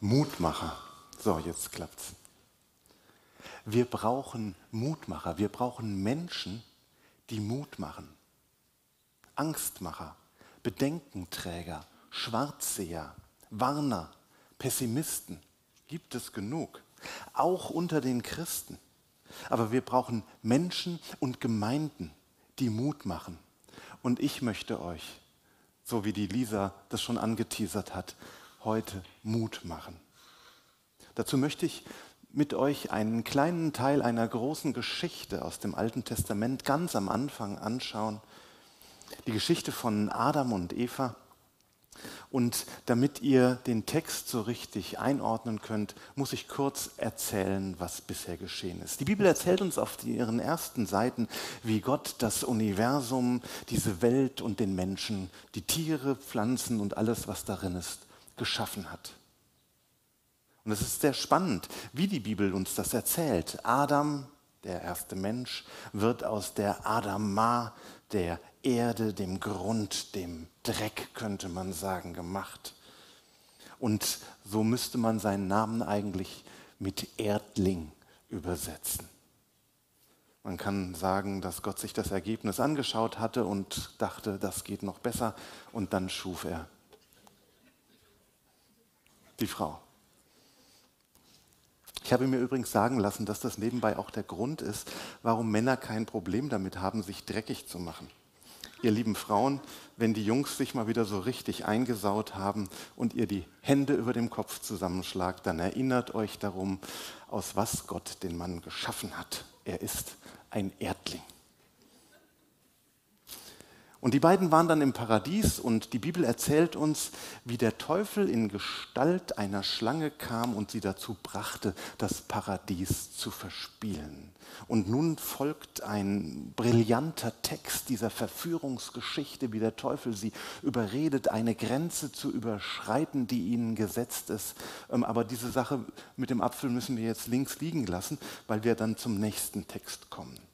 Mutmacher. So, jetzt klappt's. Wir brauchen Mutmacher. Wir brauchen Menschen, die Mut machen. Angstmacher, Bedenkenträger, Schwarzseher, Warner, Pessimisten gibt es genug, auch unter den Christen. Aber wir brauchen Menschen und Gemeinden, die Mut machen. Und ich möchte euch, so wie die Lisa das schon angeteasert hat, heute Mut machen. Dazu möchte ich mit euch einen kleinen Teil einer großen Geschichte aus dem Alten Testament ganz am Anfang anschauen. Die Geschichte von Adam und Eva. Und damit ihr den Text so richtig einordnen könnt, muss ich kurz erzählen, was bisher geschehen ist. Die Bibel erzählt uns auf ihren ersten Seiten, wie Gott das Universum, diese Welt und den Menschen, die Tiere, Pflanzen und alles, was darin ist, geschaffen hat. Und es ist sehr spannend, wie die Bibel uns das erzählt. Adam, der erste Mensch, wird aus der Adama, der Erde, dem Grund, dem Dreck, könnte man sagen, gemacht. Und so müsste man seinen Namen eigentlich mit Erdling übersetzen. Man kann sagen, dass Gott sich das Ergebnis angeschaut hatte und dachte, das geht noch besser, und dann schuf er die Frau. Ich habe mir übrigens sagen lassen, dass das nebenbei auch der Grund ist, warum Männer kein Problem damit haben, sich dreckig zu machen. Ihr lieben Frauen, wenn die Jungs sich mal wieder so richtig eingesaut haben und ihr die Hände über dem Kopf zusammenschlagt, dann erinnert euch darum, aus was Gott den Mann geschaffen hat. Er ist ein Erdling. Und die beiden waren dann im Paradies und die Bibel erzählt uns, wie der Teufel in Gestalt einer Schlange kam und sie dazu brachte, das Paradies zu verspielen. Und nun folgt ein brillanter Text dieser Verführungsgeschichte, wie der Teufel sie überredet, eine Grenze zu überschreiten, die ihnen gesetzt ist. Ähm, aber diese Sache mit dem Apfel müssen wir jetzt links liegen lassen, weil wir dann zum nächsten Text kommen.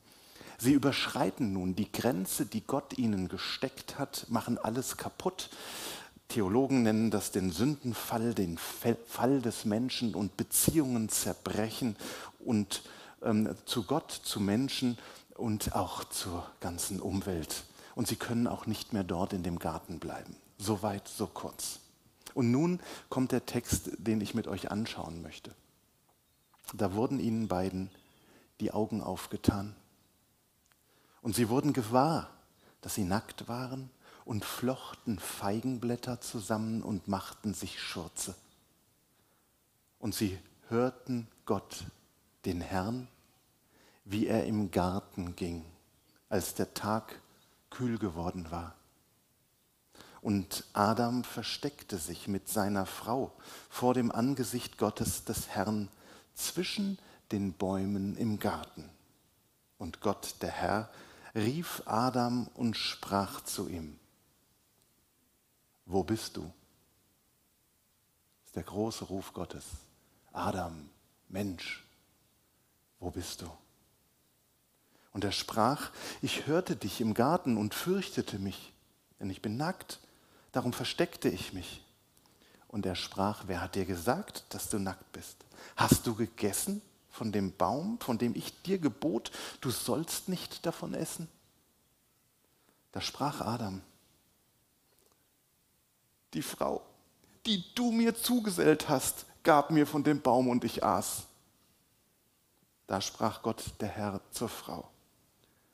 Sie überschreiten nun die Grenze, die Gott ihnen gesteckt hat, machen alles kaputt. Theologen nennen das den Sündenfall, den Fall des Menschen und Beziehungen zerbrechen und ähm, zu Gott, zu Menschen und auch zur ganzen Umwelt. Und sie können auch nicht mehr dort in dem Garten bleiben. So weit, so kurz. Und nun kommt der Text, den ich mit euch anschauen möchte. Da wurden ihnen beiden die Augen aufgetan und sie wurden gewahr, dass sie nackt waren und flochten Feigenblätter zusammen und machten sich Schurze. Und sie hörten Gott, den Herrn, wie er im Garten ging, als der Tag kühl geworden war. Und Adam versteckte sich mit seiner Frau vor dem Angesicht Gottes des Herrn zwischen den Bäumen im Garten. Und Gott, der Herr, rief Adam und sprach zu ihm, wo bist du? Das ist der große Ruf Gottes. Adam, Mensch, wo bist du? Und er sprach, ich hörte dich im Garten und fürchtete mich, denn ich bin nackt, darum versteckte ich mich. Und er sprach, wer hat dir gesagt, dass du nackt bist? Hast du gegessen von dem Baum, von dem ich dir gebot, du sollst nicht davon essen? Da sprach Adam, die Frau, die du mir zugesellt hast, gab mir von dem Baum und ich aß. Da sprach Gott, der Herr, zur Frau,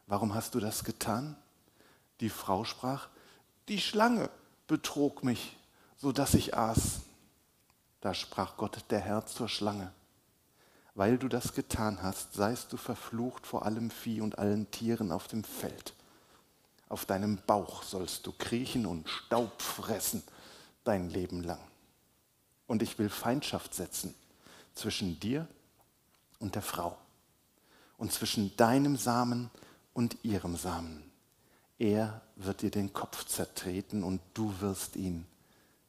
warum hast du das getan? Die Frau sprach, die Schlange betrog mich, so dass ich aß. Da sprach Gott, der Herr, zur Schlange, weil du das getan hast, seist du verflucht vor allem Vieh und allen Tieren auf dem Feld. Auf deinem Bauch sollst du kriechen und Staub fressen dein Leben lang. Und ich will Feindschaft setzen zwischen dir und der Frau und zwischen deinem Samen und ihrem Samen. Er wird dir den Kopf zertreten und du wirst ihn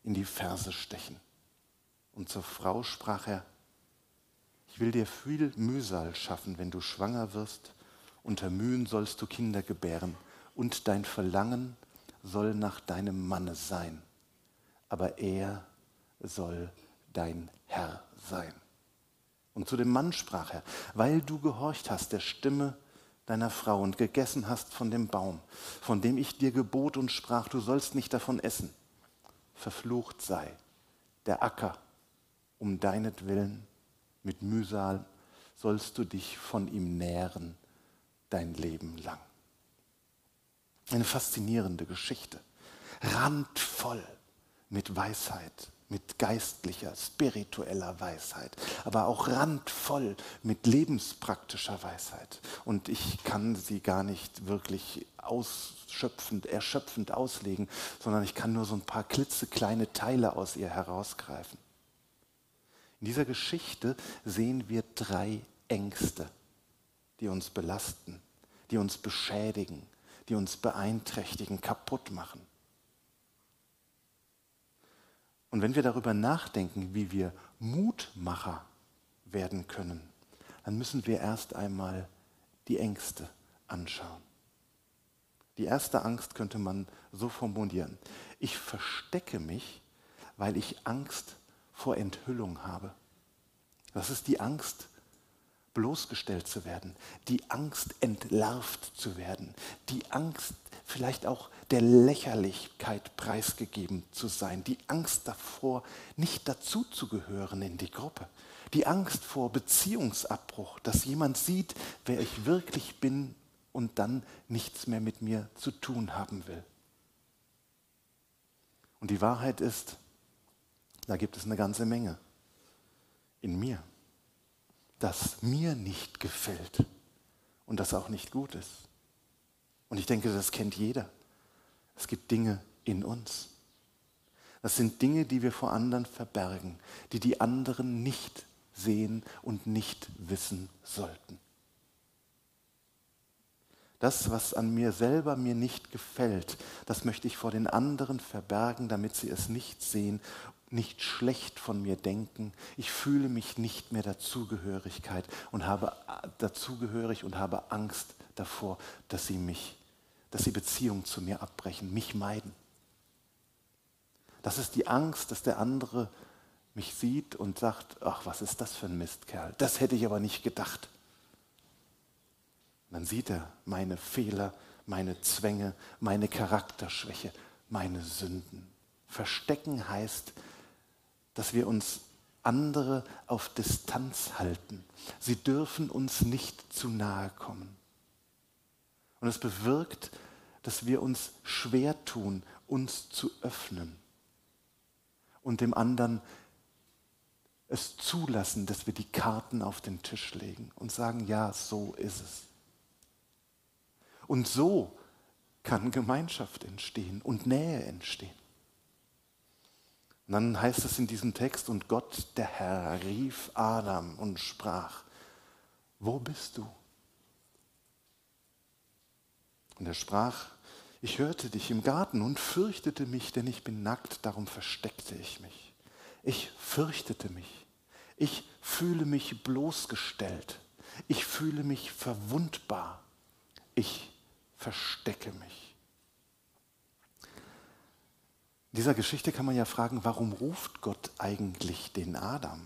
in die Ferse stechen. Und zur Frau sprach er, ich will dir viel Mühsal schaffen, wenn du schwanger wirst. Unter Mühen sollst du Kinder gebären und dein Verlangen soll nach deinem Manne sein, aber er soll dein Herr sein. Und zu dem Mann sprach er, weil du gehorcht hast der Stimme deiner Frau und gegessen hast von dem Baum, von dem ich dir gebot und sprach, du sollst nicht davon essen. Verflucht sei der Acker um deinetwillen, mit Mühsal sollst du dich von ihm nähren dein Leben lang. Eine faszinierende Geschichte, randvoll mit Weisheit, mit geistlicher, spiritueller Weisheit, aber auch randvoll mit lebenspraktischer Weisheit. Und ich kann sie gar nicht wirklich ausschöpfend, erschöpfend auslegen, sondern ich kann nur so ein paar klitzekleine Teile aus ihr herausgreifen. In dieser Geschichte sehen wir drei Ängste, die uns belasten, die uns beschädigen, die uns beeinträchtigen, kaputt machen. Und wenn wir darüber nachdenken, wie wir Mutmacher werden können, dann müssen wir erst einmal die Ängste anschauen. Die erste Angst könnte man so formulieren. Ich verstecke mich, weil ich Angst vor Enthüllung habe. Das ist die Angst, bloßgestellt zu werden, die Angst, entlarvt zu werden, die Angst, vielleicht auch der Lächerlichkeit preisgegeben zu sein, die Angst davor, nicht dazuzugehören in die Gruppe, die Angst vor Beziehungsabbruch, dass jemand sieht, wer ich wirklich bin und dann nichts mehr mit mir zu tun haben will. Und die Wahrheit ist, da gibt es eine ganze Menge in mir, das mir nicht gefällt und das auch nicht gut ist. Und ich denke, das kennt jeder. Es gibt Dinge in uns. Das sind Dinge, die wir vor anderen verbergen, die die anderen nicht sehen und nicht wissen sollten. Das, was an mir selber mir nicht gefällt, das möchte ich vor den anderen verbergen, damit sie es nicht sehen nicht schlecht von mir denken. Ich fühle mich nicht mehr Dazugehörigkeit und habe dazugehörig und habe Angst davor, dass sie mich, dass sie Beziehungen zu mir abbrechen, mich meiden. Das ist die Angst, dass der andere mich sieht und sagt, ach, was ist das für ein Mistkerl? Das hätte ich aber nicht gedacht. Dann sieht er meine Fehler, meine Zwänge, meine Charakterschwäche, meine Sünden. Verstecken heißt, dass wir uns andere auf Distanz halten. Sie dürfen uns nicht zu nahe kommen. Und es bewirkt, dass wir uns schwer tun, uns zu öffnen und dem anderen es zulassen, dass wir die Karten auf den Tisch legen und sagen, ja, so ist es. Und so kann Gemeinschaft entstehen und Nähe entstehen. Und dann heißt es in diesem Text, und Gott, der Herr, rief Adam und sprach, wo bist du? Und er sprach, ich hörte dich im Garten und fürchtete mich, denn ich bin nackt, darum versteckte ich mich. Ich fürchtete mich. Ich fühle mich bloßgestellt. Ich fühle mich verwundbar. Ich verstecke mich. In dieser Geschichte kann man ja fragen, warum ruft Gott eigentlich den Adam?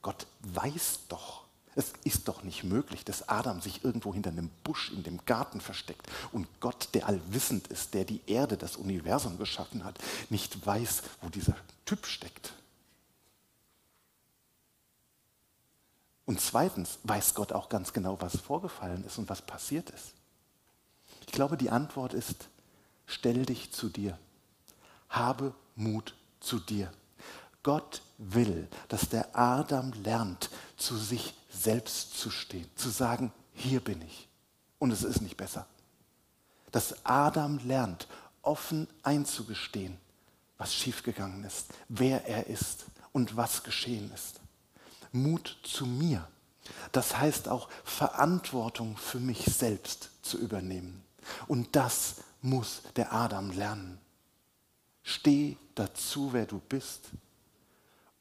Gott weiß doch, es ist doch nicht möglich, dass Adam sich irgendwo hinter einem Busch in dem Garten versteckt und Gott, der allwissend ist, der die Erde, das Universum geschaffen hat, nicht weiß, wo dieser Typ steckt. Und zweitens weiß Gott auch ganz genau, was vorgefallen ist und was passiert ist. Ich glaube, die Antwort ist, stell dich zu dir habe Mut zu dir. Gott will, dass der Adam lernt, zu sich selbst zu stehen, zu sagen, hier bin ich und es ist nicht besser. Dass Adam lernt, offen einzugestehen, was schiefgegangen ist, wer er ist und was geschehen ist. Mut zu mir. Das heißt auch Verantwortung für mich selbst zu übernehmen. Und das muss der Adam lernen. Steh dazu, wer du bist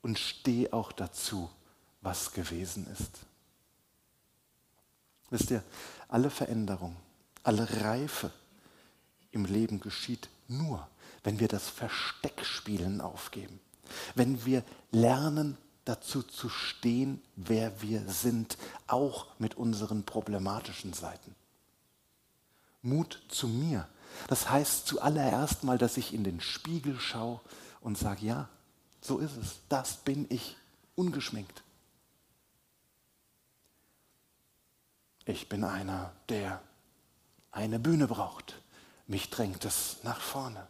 und steh auch dazu, was gewesen ist. Wisst ihr, alle Veränderung, alle Reife im Leben geschieht nur, wenn wir das Versteckspielen aufgeben. Wenn wir lernen, dazu zu stehen, wer wir sind, auch mit unseren problematischen Seiten. Mut zu mir. Das heißt zuallererst mal, dass ich in den Spiegel schaue und sage, ja, so ist es, das bin ich, ungeschminkt. Ich bin einer, der eine Bühne braucht. Mich drängt es nach vorne.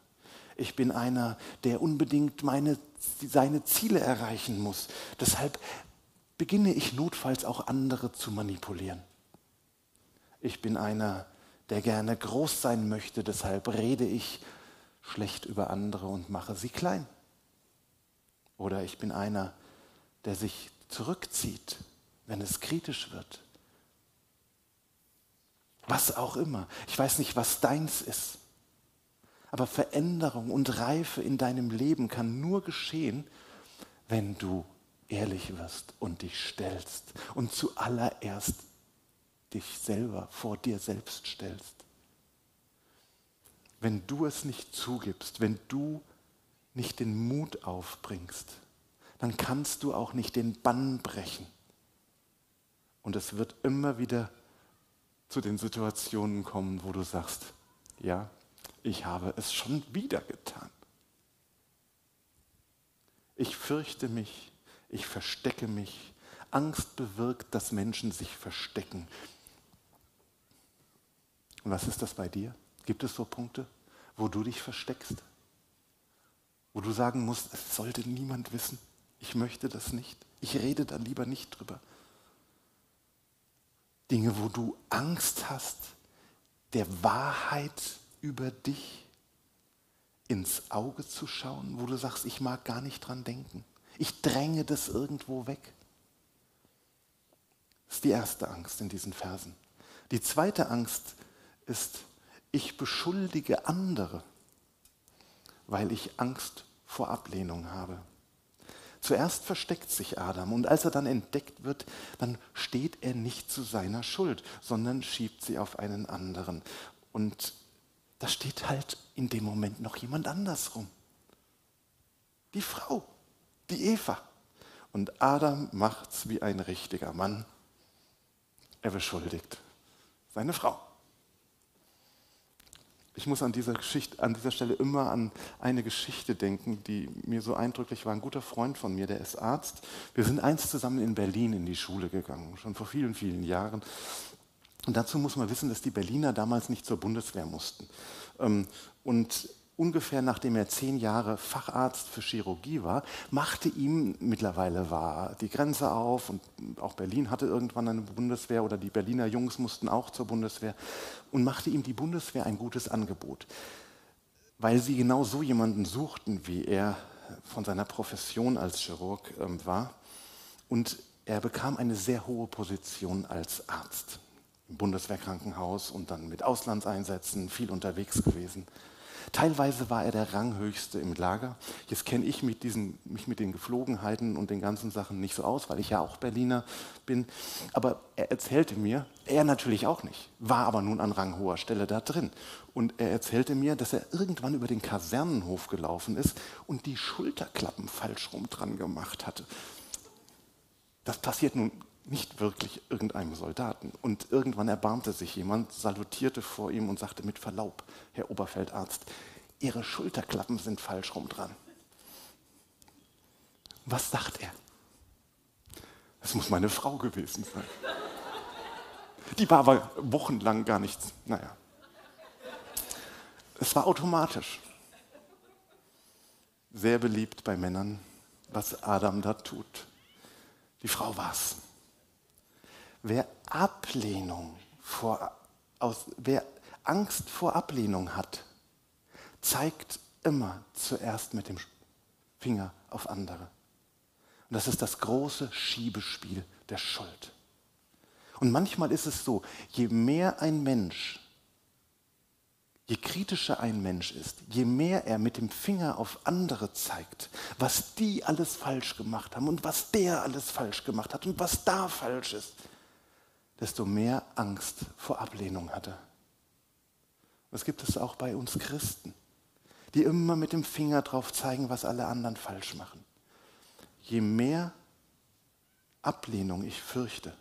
Ich bin einer, der unbedingt meine, seine Ziele erreichen muss. Deshalb beginne ich notfalls auch andere zu manipulieren. Ich bin einer, der gerne groß sein möchte, deshalb rede ich schlecht über andere und mache sie klein. Oder ich bin einer, der sich zurückzieht, wenn es kritisch wird. Was auch immer. Ich weiß nicht, was deins ist. Aber Veränderung und Reife in deinem Leben kann nur geschehen, wenn du ehrlich wirst und dich stellst und zuallererst dich selber vor dir selbst stellst. Wenn du es nicht zugibst, wenn du nicht den Mut aufbringst, dann kannst du auch nicht den Bann brechen. Und es wird immer wieder zu den Situationen kommen, wo du sagst, ja, ich habe es schon wieder getan. Ich fürchte mich, ich verstecke mich. Angst bewirkt, dass Menschen sich verstecken. Und was ist das bei dir? Gibt es so Punkte, wo du dich versteckst? Wo du sagen musst, es sollte niemand wissen, ich möchte das nicht. Ich rede da lieber nicht drüber. Dinge, wo du Angst hast, der Wahrheit über dich ins Auge zu schauen, wo du sagst, ich mag gar nicht dran denken. Ich dränge das irgendwo weg. Das ist die erste Angst in diesen Versen. Die zweite Angst ist, ich beschuldige andere, weil ich Angst vor Ablehnung habe. Zuerst versteckt sich Adam und als er dann entdeckt wird, dann steht er nicht zu seiner Schuld, sondern schiebt sie auf einen anderen. Und da steht halt in dem Moment noch jemand anders rum. Die Frau, die Eva. Und Adam macht's wie ein richtiger Mann. Er beschuldigt seine Frau. Ich muss an dieser, Geschichte, an dieser Stelle immer an eine Geschichte denken, die mir so eindrücklich war. Ein guter Freund von mir, der ist Arzt. Wir sind einst zusammen in Berlin in die Schule gegangen, schon vor vielen, vielen Jahren. Und dazu muss man wissen, dass die Berliner damals nicht zur Bundeswehr mussten. Ähm, und ungefähr nachdem er zehn Jahre Facharzt für Chirurgie war, machte ihm, mittlerweile war die Grenze auf und auch Berlin hatte irgendwann eine Bundeswehr oder die Berliner Jungs mussten auch zur Bundeswehr und machte ihm die Bundeswehr ein gutes Angebot, weil sie genau so jemanden suchten, wie er von seiner Profession als Chirurg ähm, war. Und er bekam eine sehr hohe Position als Arzt im Bundeswehrkrankenhaus und dann mit Auslandseinsätzen viel unterwegs gewesen. Teilweise war er der Ranghöchste im Lager. Jetzt kenne ich mit diesen, mich mit den Geflogenheiten und den ganzen Sachen nicht so aus, weil ich ja auch Berliner bin. Aber er erzählte mir, er natürlich auch nicht, war aber nun an ranghoher Stelle da drin. Und er erzählte mir, dass er irgendwann über den Kasernenhof gelaufen ist und die Schulterklappen falsch rum dran gemacht hatte. Das passiert nun nicht wirklich irgendeinem Soldaten. Und irgendwann erbarmte sich jemand, salutierte vor ihm und sagte mit Verlaub, Herr Oberfeldarzt, Ihre Schulterklappen sind falsch rum dran. Was sagt er? Das muss meine Frau gewesen sein. Die war aber wochenlang gar nichts. Naja. Es war automatisch. Sehr beliebt bei Männern, was Adam da tut. Die Frau war es. Wer Ablehnung vor, aus, wer Angst vor Ablehnung hat, zeigt immer zuerst mit dem Finger auf andere. Und das ist das große Schiebespiel der Schuld. Und manchmal ist es so, je mehr ein Mensch, je kritischer ein Mensch ist, je mehr er mit dem Finger auf andere zeigt, was die alles falsch gemacht haben und was der alles falsch gemacht hat und was da falsch ist, desto mehr Angst vor Ablehnung hatte. Das gibt es auch bei uns Christen, die immer mit dem Finger drauf zeigen, was alle anderen falsch machen. Je mehr Ablehnung ich fürchte,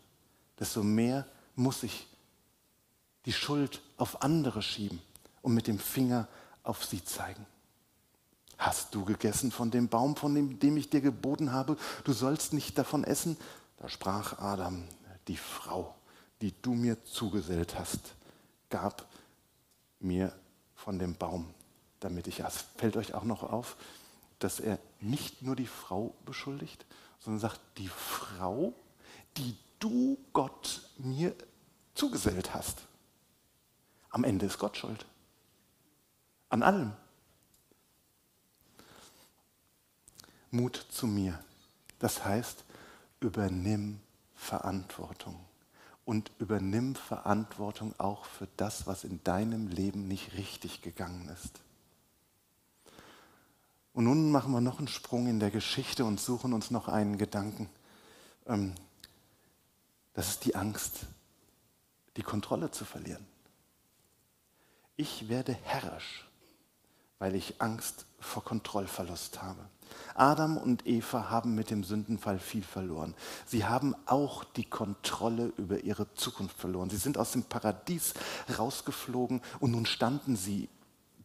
desto mehr muss ich die Schuld auf andere schieben und mit dem Finger auf sie zeigen. Hast du gegessen von dem Baum, von dem, dem ich dir geboten habe, du sollst nicht davon essen? Da sprach Adam, die Frau, die du mir zugesellt hast, gab mir von dem Baum, damit ich aß. Fällt euch auch noch auf, dass er nicht nur die Frau beschuldigt, sondern sagt, die Frau, die du Gott mir zugesellt hast. Am Ende ist Gott schuld. An allem. Mut zu mir. Das heißt, übernimm Verantwortung. Und übernimm Verantwortung auch für das, was in deinem Leben nicht richtig gegangen ist. Und nun machen wir noch einen Sprung in der Geschichte und suchen uns noch einen Gedanken. Ähm, das ist die Angst, die Kontrolle zu verlieren. Ich werde herrisch, weil ich Angst vor Kontrollverlust habe. Adam und Eva haben mit dem Sündenfall viel verloren. Sie haben auch die Kontrolle über ihre Zukunft verloren. Sie sind aus dem Paradies rausgeflogen und nun standen sie,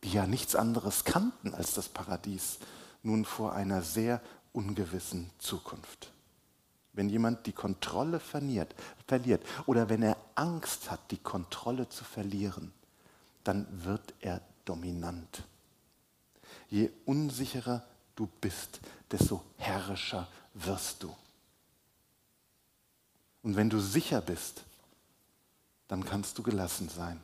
die ja nichts anderes kannten als das Paradies, nun vor einer sehr ungewissen Zukunft. Wenn jemand die Kontrolle verliert, verliert oder wenn er Angst hat, die Kontrolle zu verlieren, dann wird er dominant. Je unsicherer du bist, desto herrischer wirst du. Und wenn du sicher bist, dann kannst du gelassen sein.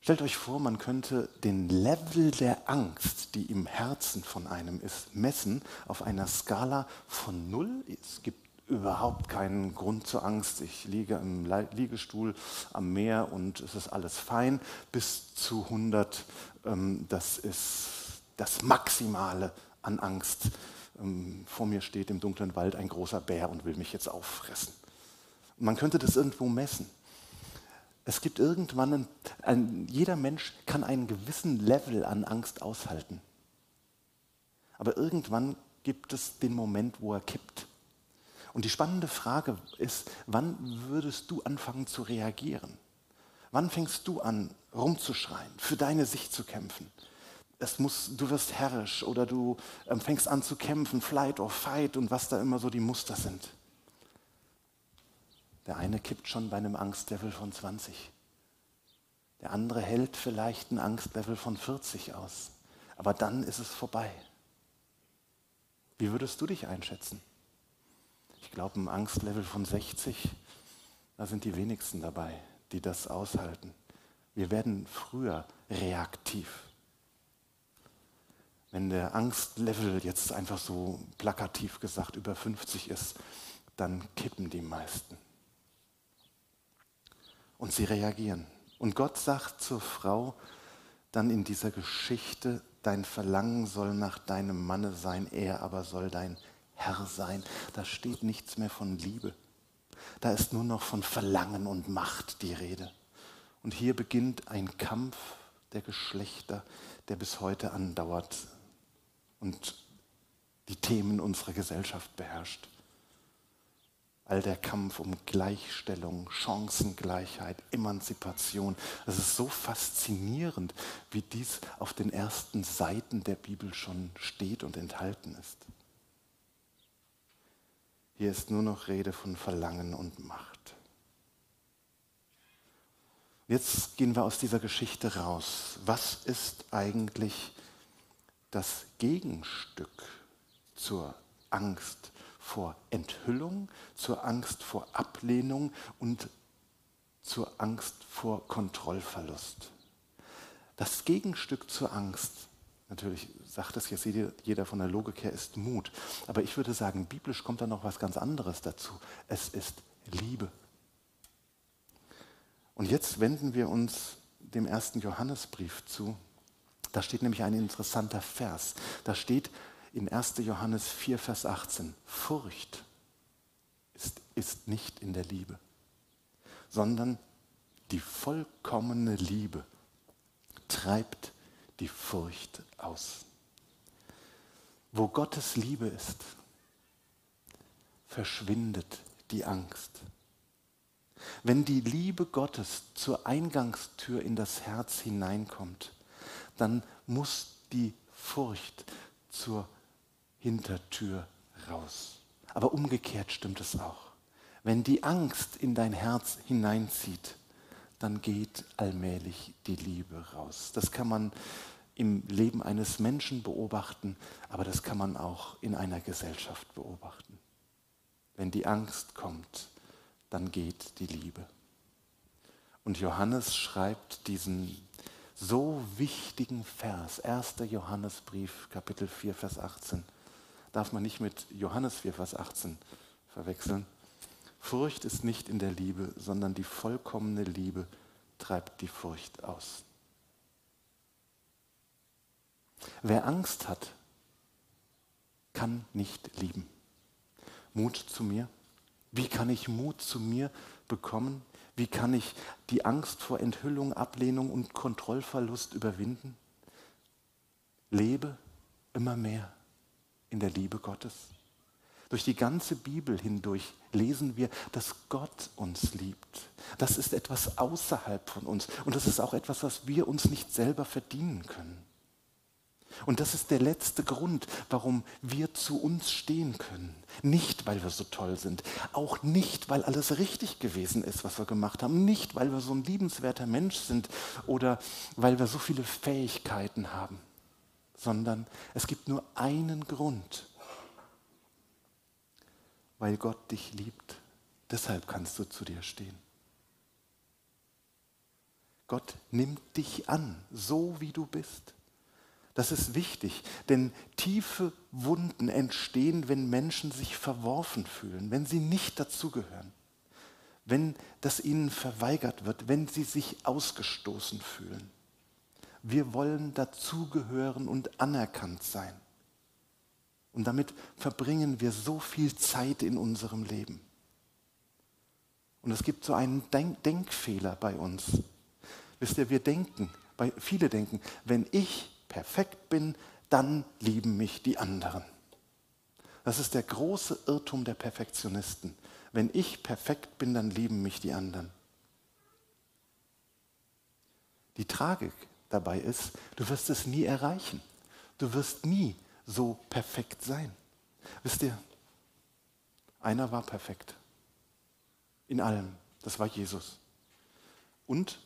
Stellt euch vor, man könnte den Level der Angst, die im Herzen von einem ist, messen auf einer Skala von 0. Es gibt überhaupt keinen Grund zur Angst. Ich liege im Liegestuhl am Meer und es ist alles fein. Bis zu 100, ähm, das ist das Maximale an Angst. Ähm, vor mir steht im dunklen Wald ein großer Bär und will mich jetzt auffressen. Man könnte das irgendwo messen. Es gibt irgendwann, ein, ein, jeder Mensch kann einen gewissen Level an Angst aushalten. Aber irgendwann gibt es den Moment, wo er kippt. Und die spannende Frage ist, wann würdest du anfangen zu reagieren? Wann fängst du an, rumzuschreien, für deine Sicht zu kämpfen? Es muss, du wirst herrisch oder du ähm, fängst an zu kämpfen, Flight or Fight und was da immer so die Muster sind. Der eine kippt schon bei einem Angstlevel von 20. Der andere hält vielleicht ein Angstlevel von 40 aus. Aber dann ist es vorbei. Wie würdest du dich einschätzen? Ich glaube, ein Angstlevel von 60, da sind die wenigsten dabei, die das aushalten. Wir werden früher reaktiv. Wenn der Angstlevel jetzt einfach so plakativ gesagt über 50 ist, dann kippen die meisten. Und sie reagieren. Und Gott sagt zur Frau dann in dieser Geschichte, dein Verlangen soll nach deinem Manne sein, er aber soll dein Herr sein. Da steht nichts mehr von Liebe. Da ist nur noch von Verlangen und Macht die Rede. Und hier beginnt ein Kampf der Geschlechter, der bis heute andauert und die Themen unserer Gesellschaft beherrscht. All der Kampf um Gleichstellung, Chancengleichheit, Emanzipation. Es ist so faszinierend, wie dies auf den ersten Seiten der Bibel schon steht und enthalten ist. Hier ist nur noch Rede von Verlangen und Macht. Jetzt gehen wir aus dieser Geschichte raus. Was ist eigentlich das Gegenstück zur Angst vor Enthüllung, zur Angst vor Ablehnung und zur Angst vor Kontrollverlust? Das Gegenstück zur Angst Natürlich sagt das jetzt jeder von der Logik her, ist Mut. Aber ich würde sagen, biblisch kommt da noch was ganz anderes dazu. Es ist Liebe. Und jetzt wenden wir uns dem ersten Johannesbrief zu. Da steht nämlich ein interessanter Vers. Da steht in 1. Johannes 4, Vers 18, Furcht ist, ist nicht in der Liebe, sondern die vollkommene Liebe treibt die Furcht aus. Wo Gottes Liebe ist, verschwindet die Angst. Wenn die Liebe Gottes zur Eingangstür in das Herz hineinkommt, dann muss die Furcht zur Hintertür raus. Aber umgekehrt stimmt es auch. Wenn die Angst in dein Herz hineinzieht, dann geht allmählich die Liebe raus. Das kann man im Leben eines Menschen beobachten, aber das kann man auch in einer Gesellschaft beobachten. Wenn die Angst kommt, dann geht die Liebe. Und Johannes schreibt diesen so wichtigen Vers, 1. Johannesbrief, Kapitel 4, Vers 18, darf man nicht mit Johannes 4, Vers 18 verwechseln. Furcht ist nicht in der Liebe, sondern die vollkommene Liebe treibt die Furcht aus. Wer Angst hat, kann nicht lieben. Mut zu mir. Wie kann ich Mut zu mir bekommen? Wie kann ich die Angst vor Enthüllung, Ablehnung und Kontrollverlust überwinden? Lebe immer mehr in der Liebe Gottes. Durch die ganze Bibel hindurch lesen wir, dass Gott uns liebt. Das ist etwas außerhalb von uns und das ist auch etwas, was wir uns nicht selber verdienen können. Und das ist der letzte Grund, warum wir zu uns stehen können. Nicht, weil wir so toll sind, auch nicht, weil alles richtig gewesen ist, was wir gemacht haben, nicht, weil wir so ein liebenswerter Mensch sind oder weil wir so viele Fähigkeiten haben, sondern es gibt nur einen Grund, weil Gott dich liebt. Deshalb kannst du zu dir stehen. Gott nimmt dich an, so wie du bist. Das ist wichtig, denn tiefe Wunden entstehen, wenn Menschen sich verworfen fühlen, wenn sie nicht dazugehören, wenn das ihnen verweigert wird, wenn sie sich ausgestoßen fühlen. Wir wollen dazugehören und anerkannt sein. Und damit verbringen wir so viel Zeit in unserem Leben. Und es gibt so einen Denk Denkfehler bei uns. Wisst ihr, wir denken, viele denken, wenn ich perfekt bin, dann lieben mich die anderen. Das ist der große Irrtum der Perfektionisten. Wenn ich perfekt bin, dann lieben mich die anderen. Die Tragik dabei ist, du wirst es nie erreichen. Du wirst nie so perfekt sein. Wisst ihr, einer war perfekt. In allem. Das war Jesus. Und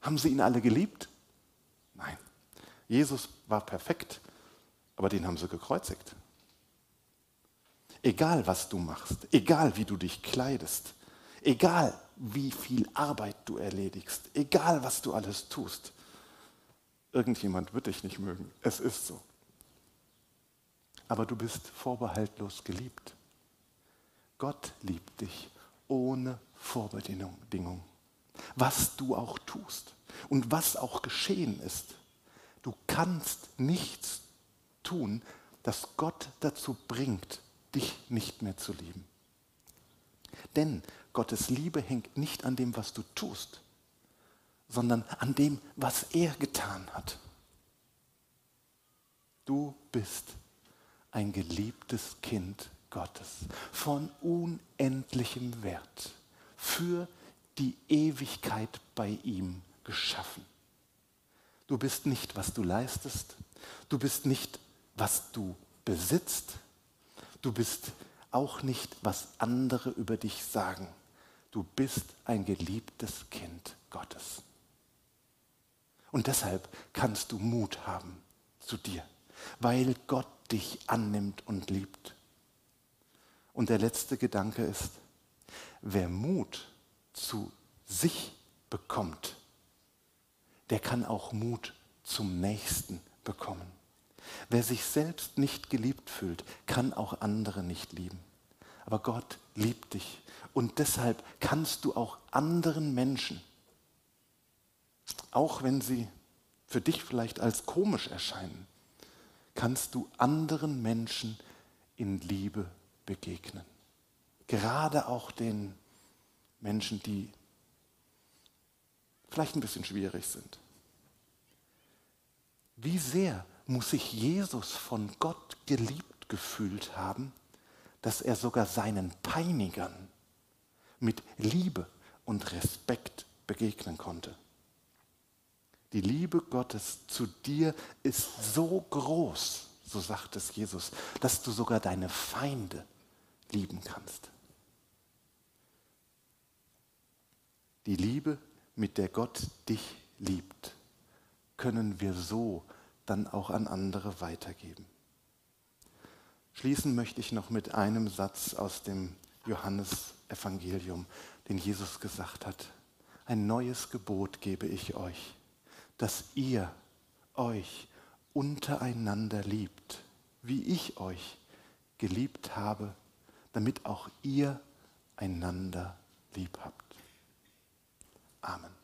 haben sie ihn alle geliebt? Nein. Jesus war perfekt, aber den haben sie gekreuzigt. Egal, was du machst, egal, wie du dich kleidest, egal, wie viel Arbeit du erledigst, egal, was du alles tust, irgendjemand wird dich nicht mögen. Es ist so. Aber du bist vorbehaltlos geliebt. Gott liebt dich ohne Vorbedingung. Was du auch tust und was auch geschehen ist, Du kannst nichts tun, das Gott dazu bringt, dich nicht mehr zu lieben. Denn Gottes Liebe hängt nicht an dem, was du tust, sondern an dem, was er getan hat. Du bist ein geliebtes Kind Gottes von unendlichem Wert, für die Ewigkeit bei ihm geschaffen. Du bist nicht, was du leistest. Du bist nicht, was du besitzt. Du bist auch nicht, was andere über dich sagen. Du bist ein geliebtes Kind Gottes. Und deshalb kannst du Mut haben zu dir, weil Gott dich annimmt und liebt. Und der letzte Gedanke ist, wer Mut zu sich bekommt, der kann auch Mut zum Nächsten bekommen. Wer sich selbst nicht geliebt fühlt, kann auch andere nicht lieben. Aber Gott liebt dich und deshalb kannst du auch anderen Menschen, auch wenn sie für dich vielleicht als komisch erscheinen, kannst du anderen Menschen in Liebe begegnen. Gerade auch den Menschen, die vielleicht ein bisschen schwierig sind. Wie sehr muss sich Jesus von Gott geliebt gefühlt haben, dass er sogar seinen Peinigern mit Liebe und Respekt begegnen konnte. Die Liebe Gottes zu dir ist so groß, so sagt es Jesus, dass du sogar deine Feinde lieben kannst. Die Liebe, mit der Gott dich liebt, können wir so dann auch an andere weitergeben. Schließen möchte ich noch mit einem Satz aus dem Johannesevangelium, den Jesus gesagt hat. Ein neues Gebot gebe ich euch, dass ihr euch untereinander liebt, wie ich euch geliebt habe, damit auch ihr einander lieb habt. Amen.